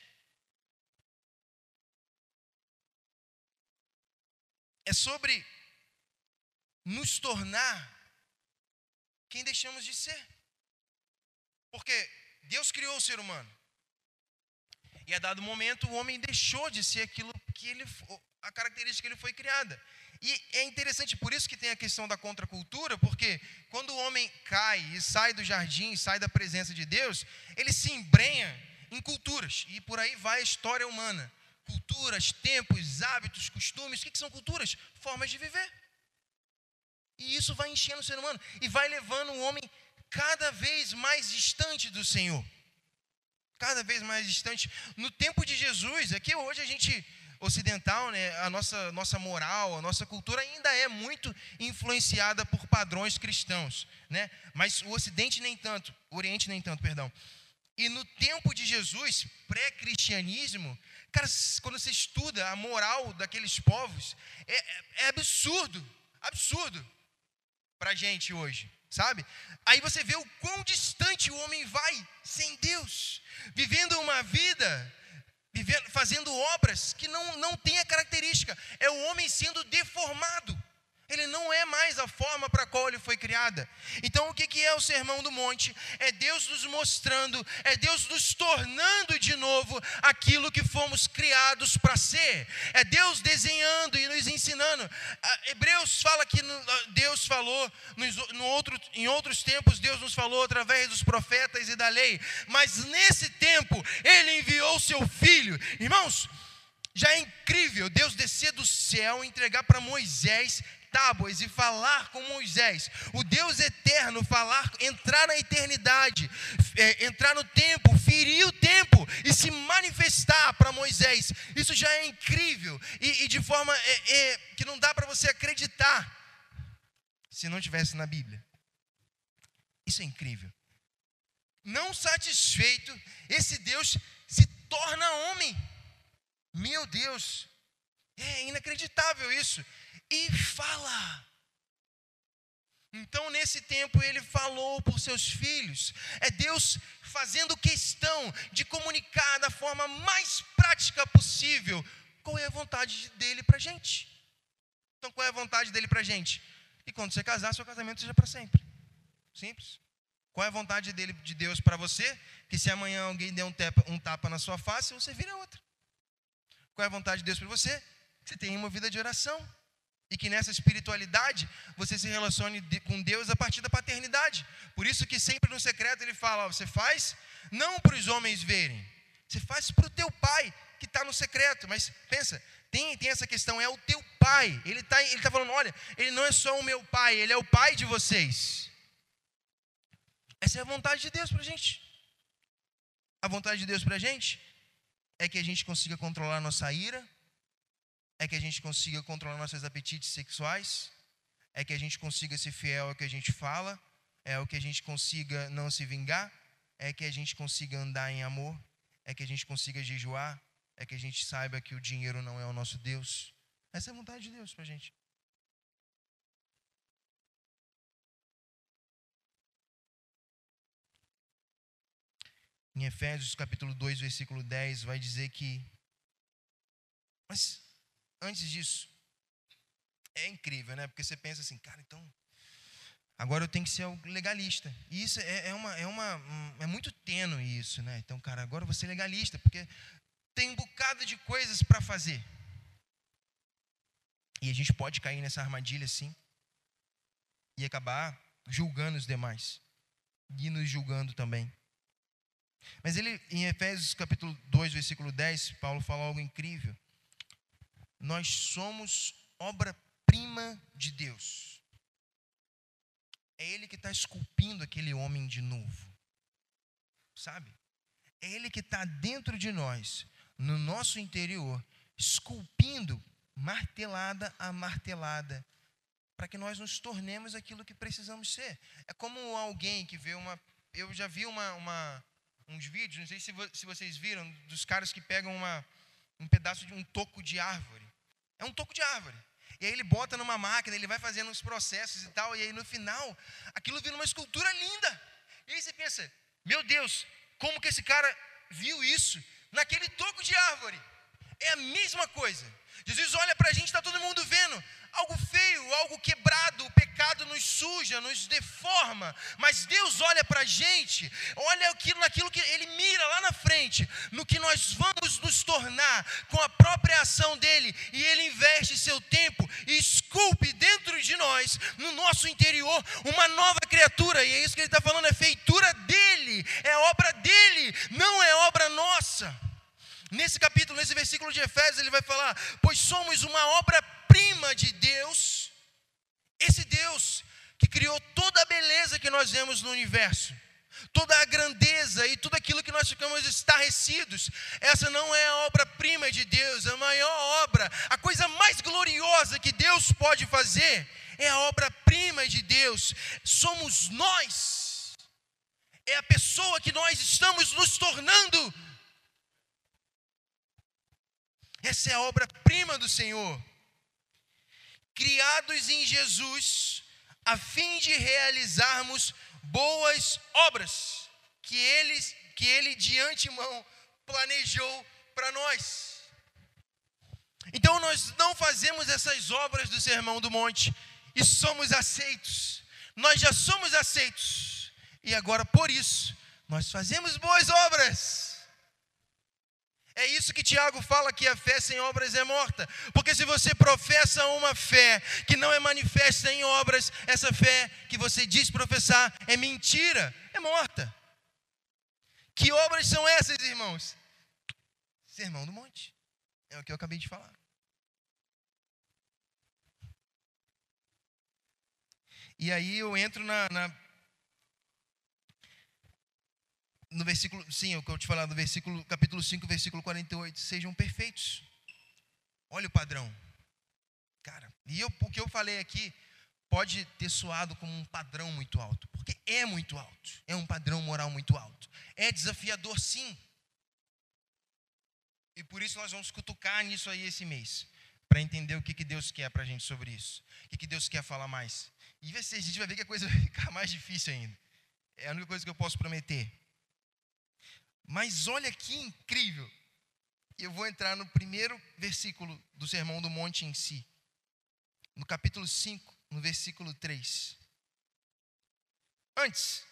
É sobre nos tornar quem deixamos de ser. Porque Deus criou o ser humano. E a dado momento o homem deixou de ser aquilo que ele a característica que ele foi criada. E é interessante por isso que tem a questão da contracultura, porque quando o homem cai e sai do jardim, sai da presença de Deus, ele se embrenha em culturas, e por aí vai a história humana. Culturas, tempos, hábitos, costumes, o que, que são culturas? Formas de viver. E isso vai enchendo o ser humano e vai levando o homem cada vez mais distante do Senhor. Cada vez mais distante. No tempo de Jesus, aqui hoje a gente ocidental, né, a nossa, nossa moral, a nossa cultura ainda é muito influenciada por padrões cristãos, né? Mas o Ocidente nem tanto, o Oriente nem tanto, perdão. E no tempo de Jesus, pré-cristianismo, cara, quando você estuda a moral daqueles povos, é, é, é absurdo, absurdo para a gente hoje, sabe? Aí você vê o quão distante o homem vai sem Deus, vivendo uma vida vivendo, fazendo obras que não, não têm a característica, é o homem sendo deformado. Ele não é mais a forma para a qual ele foi criada. Então, o que, é o sermão do monte? É Deus nos mostrando, é Deus nos tornando de novo aquilo que fomos criados para ser. É Deus desenhando e nos ensinando. Hebreus fala que Deus falou, no outro, em outros tempos, Deus nos falou através dos profetas e da lei. Mas nesse tempo, Ele enviou seu filho. Irmãos, já é incrível Deus descer do céu e entregar para Moisés tábuas e falar com Moisés, o Deus eterno falar, entrar na eternidade, é, entrar no tempo, ferir o tempo e se manifestar para Moisés, isso já é incrível e, e de forma é, é, que não dá para você acreditar se não tivesse na Bíblia. Isso é incrível. Não satisfeito, esse Deus se torna homem. Meu Deus, é inacreditável isso e fala. Então, nesse tempo, ele falou por seus filhos. É Deus fazendo questão de comunicar da forma mais prática possível qual é a vontade dele para a gente. Então, qual é a vontade dele para a gente? E quando você casar, seu casamento seja para sempre. Simples. Qual é a vontade dele, de Deus para você? Que se amanhã alguém der um tapa, um tapa na sua face, você vira outra. Qual é a vontade de Deus para você? Que você tenha uma vida de oração. E que nessa espiritualidade você se relacione com Deus a partir da paternidade. Por isso que sempre no secreto ele fala: você faz não para os homens verem, você faz para o teu pai que está no secreto. Mas pensa, tem, tem essa questão, é o teu pai. Ele está ele tá falando: olha, ele não é só o meu pai, ele é o pai de vocês. Essa é a vontade de Deus para a gente. A vontade de Deus para a gente é que a gente consiga controlar a nossa ira, é que a gente consiga controlar nossos apetites sexuais, é que a gente consiga ser fiel ao que a gente fala, é o que a gente consiga não se vingar, é que a gente consiga andar em amor, é que a gente consiga jejuar, é que a gente saiba que o dinheiro não é o nosso Deus. Essa é a vontade de Deus para a gente. Em Efésios capítulo 2, versículo 10, vai dizer que. Mas antes disso, é incrível, né? Porque você pensa assim, cara, então. Agora eu tenho que ser legalista. E isso é, é uma, é uma. É muito tênue isso, né? Então, cara, agora eu vou ser legalista, porque tem um bocado de coisas para fazer. E a gente pode cair nessa armadilha, sim. E acabar julgando os demais. E nos julgando também. Mas ele, em Efésios capítulo 2, versículo 10, Paulo fala algo incrível. Nós somos obra-prima de Deus. É Ele que está esculpindo aquele homem de novo. Sabe? É Ele que está dentro de nós, no nosso interior, esculpindo, martelada a martelada, para que nós nos tornemos aquilo que precisamos ser. É como alguém que vê uma. Eu já vi uma, uma uns vídeos, não sei se, se vocês viram, dos caras que pegam uma, um pedaço de um toco de árvore. É um toco de árvore. E aí ele bota numa máquina, ele vai fazendo uns processos e tal, e aí no final, aquilo vira uma escultura linda. E aí você pensa, meu Deus, como que esse cara viu isso naquele toco de árvore? É a mesma coisa. Jesus olha para a gente, está todo mundo vendo. Algo feio, algo quebrado, o pecado nos suja, nos deforma, mas Deus olha para a gente, olha aquilo, naquilo que Ele mira lá na frente, no que nós vamos nos tornar com a própria ação dEle, e Ele investe seu tempo e esculpe dentro de nós, no nosso interior, uma nova criatura, e é isso que Ele está falando, é feitura dEle, é obra dEle, não é obra nossa. Nesse capítulo, nesse versículo de Efésios, ele vai falar: Pois somos uma obra-prima de Deus, esse Deus que criou toda a beleza que nós vemos no universo, toda a grandeza e tudo aquilo que nós ficamos estarrecidos. Essa não é a obra-prima de Deus, a maior obra, a coisa mais gloriosa que Deus pode fazer é a obra-prima de Deus. Somos nós, é a pessoa que nós estamos nos tornando essa é a obra-prima do Senhor. Criados em Jesus, a fim de realizarmos boas obras que ele, que ele de antemão planejou para nós. Então nós não fazemos essas obras do Sermão do Monte e somos aceitos. Nós já somos aceitos. E agora por isso nós fazemos boas obras. É isso que Tiago fala que a fé sem obras é morta. Porque se você professa uma fé que não é manifesta em obras, essa fé que você diz professar é mentira, é morta. Que obras são essas, irmãos? Sermão do Monte. É o que eu acabei de falar. E aí eu entro na, na no versículo, sim, o que eu te falar no versículo, capítulo 5, versículo 48, sejam perfeitos. Olha o padrão. Cara, e eu, o que eu falei aqui pode ter soado como um padrão muito alto, porque é muito alto, é um padrão moral muito alto. É desafiador, sim. E por isso nós vamos cutucar nisso aí esse mês, para entender o que, que Deus quer para a gente sobre isso, o que, que Deus quer falar mais. E a gente vai ver que a coisa vai ficar mais difícil ainda. É a única coisa que eu posso prometer. Mas olha que incrível. Eu vou entrar no primeiro versículo do Sermão do Monte em si. No capítulo 5, no versículo 3. Antes,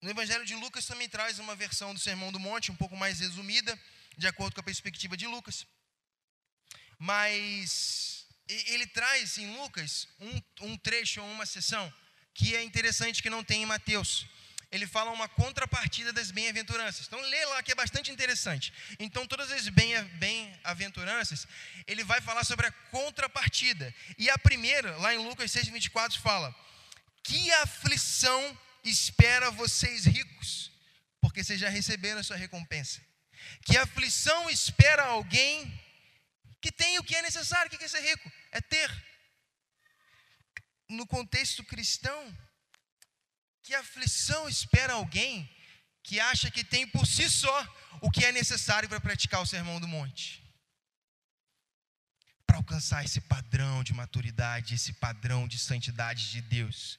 no Evangelho de Lucas também traz uma versão do Sermão do Monte, um pouco mais resumida, de acordo com a perspectiva de Lucas. Mas ele traz em Lucas um, um trecho ou uma sessão que é interessante que não tem em Mateus ele fala uma contrapartida das bem-aventuranças. Então, lê lá que é bastante interessante. Então, todas as bem-aventuranças, ele vai falar sobre a contrapartida. E a primeira, lá em Lucas 6, 24, fala: Que aflição espera vocês ricos, porque vocês já receberam a sua recompensa. Que aflição espera alguém Que tem o que é necessário. O que é ser rico? É ter. No contexto cristão, que aflição espera alguém que acha que tem por si só o que é necessário para praticar o sermão do monte. Para alcançar esse padrão de maturidade, esse padrão de santidade de Deus.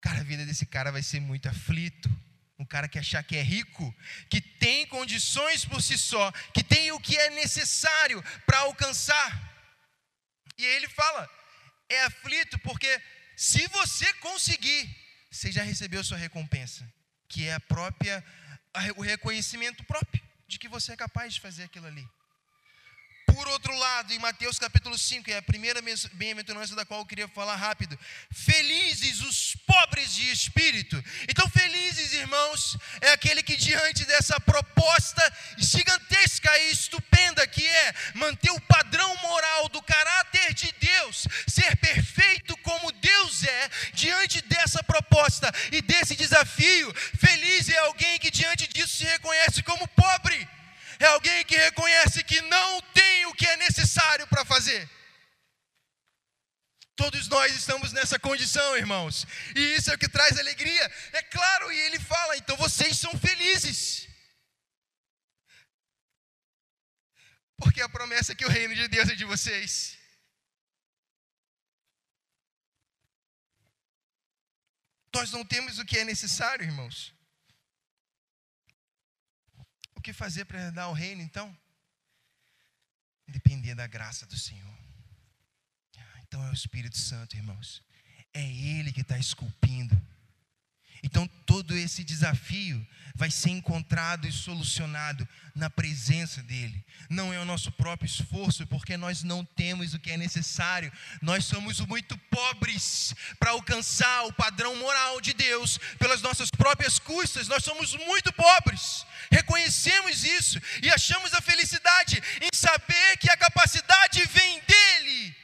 Cara, a vida desse cara vai ser muito aflito um cara que achar que é rico, que tem condições por si só, que tem o que é necessário para alcançar. E aí ele fala: é aflito porque se você conseguir, você já recebeu sua recompensa, que é a própria o reconhecimento próprio de que você é capaz de fazer aquilo ali. Por outro lado, em Mateus capítulo 5, é a primeira bem-aventurança da qual eu queria falar rápido. Felizes os pobres de espírito. Então, felizes, irmãos, é aquele que diante dessa proposta gigantesca e estupenda que é manter o padrão moral do caráter de Deus, ser perfeito como Deus é, diante dessa proposta e desse desafio, feliz é alguém que diante disso se reconhece como pobre é alguém que reconhece que não tem o que é necessário para fazer. Todos nós estamos nessa condição, irmãos, e isso é o que traz alegria. É claro, e ele fala: então vocês são felizes. Porque a promessa é que o reino de Deus é de vocês. Nós não temos o que é necessário, irmãos. O que fazer para herdar o reino, então? Depender da graça do Senhor. Então é o Espírito Santo, irmãos. É Ele que está esculpindo. Então todo esse desafio vai ser encontrado e solucionado na presença dele. Não é o nosso próprio esforço, porque nós não temos o que é necessário. Nós somos muito pobres para alcançar o padrão moral de Deus pelas nossas próprias custas. Nós somos muito pobres. Reconhecemos isso e achamos a felicidade em saber que a capacidade vem dele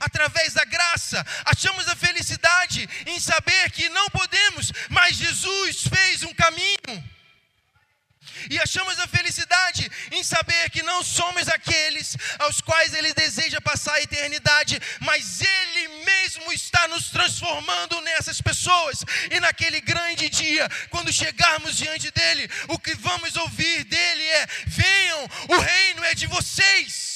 através da graça, achamos a felicidade em saber que não podemos, mas Jesus fez um caminho. E achamos a felicidade em saber que não somos aqueles aos quais Ele deseja passar a eternidade, mas Ele mesmo está nos transformando nessas pessoas. E naquele grande dia, quando chegarmos diante dEle, o que vamos ouvir dEle é: venham, o reino é de vocês.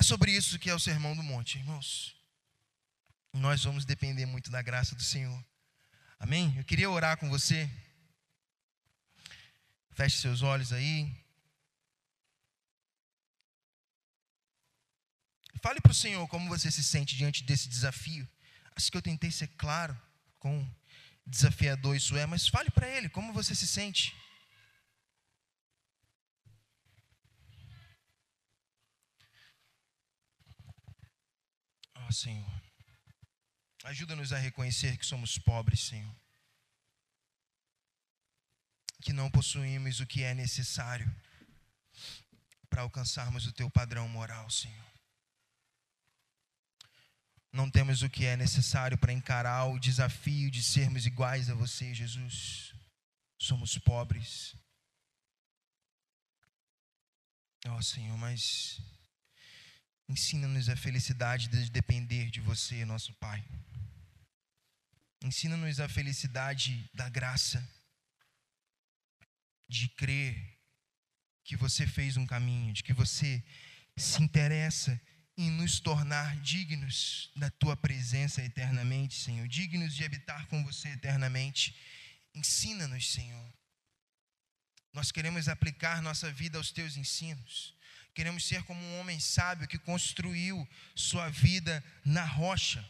É sobre isso que é o Sermão do Monte, irmãos. Nós vamos depender muito da graça do Senhor. Amém? Eu queria orar com você. Feche seus olhos aí. Fale para o Senhor como você se sente diante desse desafio. Acho que eu tentei ser claro com desafiador isso é, mas fale para Ele como você se sente. Senhor. Ajuda-nos a reconhecer que somos pobres, Senhor. Que não possuímos o que é necessário para alcançarmos o teu padrão moral, Senhor. Não temos o que é necessário para encarar o desafio de sermos iguais a você, Jesus. Somos pobres. Ó oh, Senhor, mas Ensina-nos a felicidade de depender de você, nosso Pai. Ensina-nos a felicidade da graça, de crer que você fez um caminho, de que você se interessa em nos tornar dignos da tua presença eternamente, Senhor, dignos de habitar com você eternamente. Ensina-nos, Senhor. Nós queremos aplicar nossa vida aos teus ensinos. Queremos ser como um homem sábio que construiu sua vida na rocha,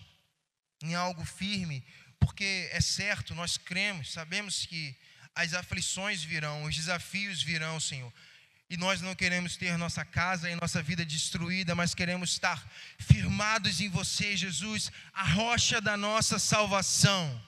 em algo firme, porque é certo, nós cremos, sabemos que as aflições virão, os desafios virão, Senhor. E nós não queremos ter nossa casa e nossa vida destruída, mas queremos estar firmados em você, Jesus, a rocha da nossa salvação.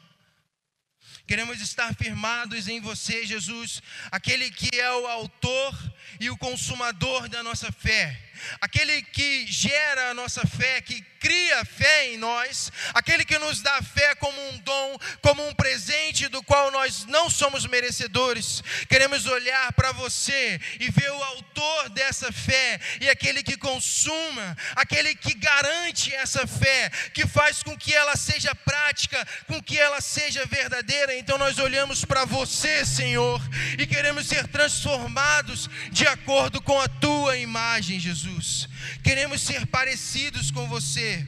Queremos estar firmados em você, Jesus, aquele que é o autor e o consumador da nossa fé. Aquele que gera a nossa fé, que cria fé em nós, aquele que nos dá fé como um dom, como um presente do qual nós não somos merecedores. Queremos olhar para você e ver o autor dessa fé e aquele que consuma, aquele que garante essa fé, que faz com que ela seja prática, com que ela seja verdadeira. Então nós olhamos para você, Senhor, e queremos ser transformados de acordo com a tua imagem, Jesus. Queremos ser parecidos com você.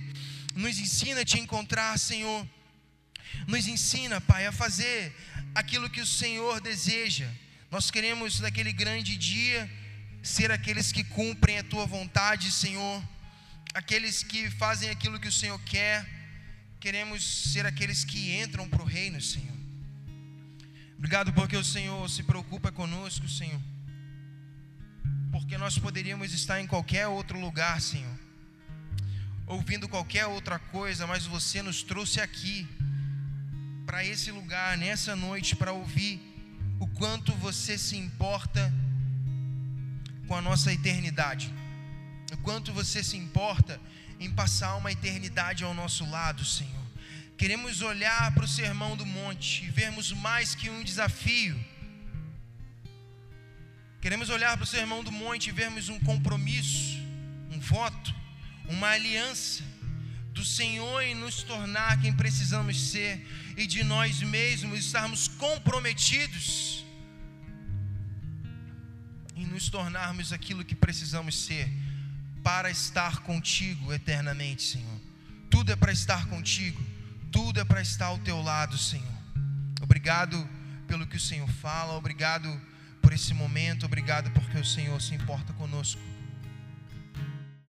Nos ensina a te encontrar, Senhor. Nos ensina, Pai, a fazer aquilo que o Senhor deseja. Nós queremos, naquele grande dia, ser aqueles que cumprem a tua vontade, Senhor. Aqueles que fazem aquilo que o Senhor quer. Queremos ser aqueles que entram para o reino, Senhor. Obrigado porque o Senhor se preocupa conosco, Senhor porque nós poderíamos estar em qualquer outro lugar, Senhor, ouvindo qualquer outra coisa, mas você nos trouxe aqui, para esse lugar, nessa noite, para ouvir o quanto você se importa com a nossa eternidade, o quanto você se importa em passar uma eternidade ao nosso lado, Senhor. Queremos olhar para o sermão do monte e vermos mais que um desafio Queremos olhar para o sermão do monte e vermos um compromisso, um voto, uma aliança do Senhor em nos tornar quem precisamos ser e de nós mesmos estarmos comprometidos em nos tornarmos aquilo que precisamos ser para estar contigo eternamente, Senhor. Tudo é para estar contigo, tudo é para estar ao teu lado, Senhor. Obrigado pelo que o Senhor fala, obrigado por esse momento. Obrigado porque o Senhor se importa conosco.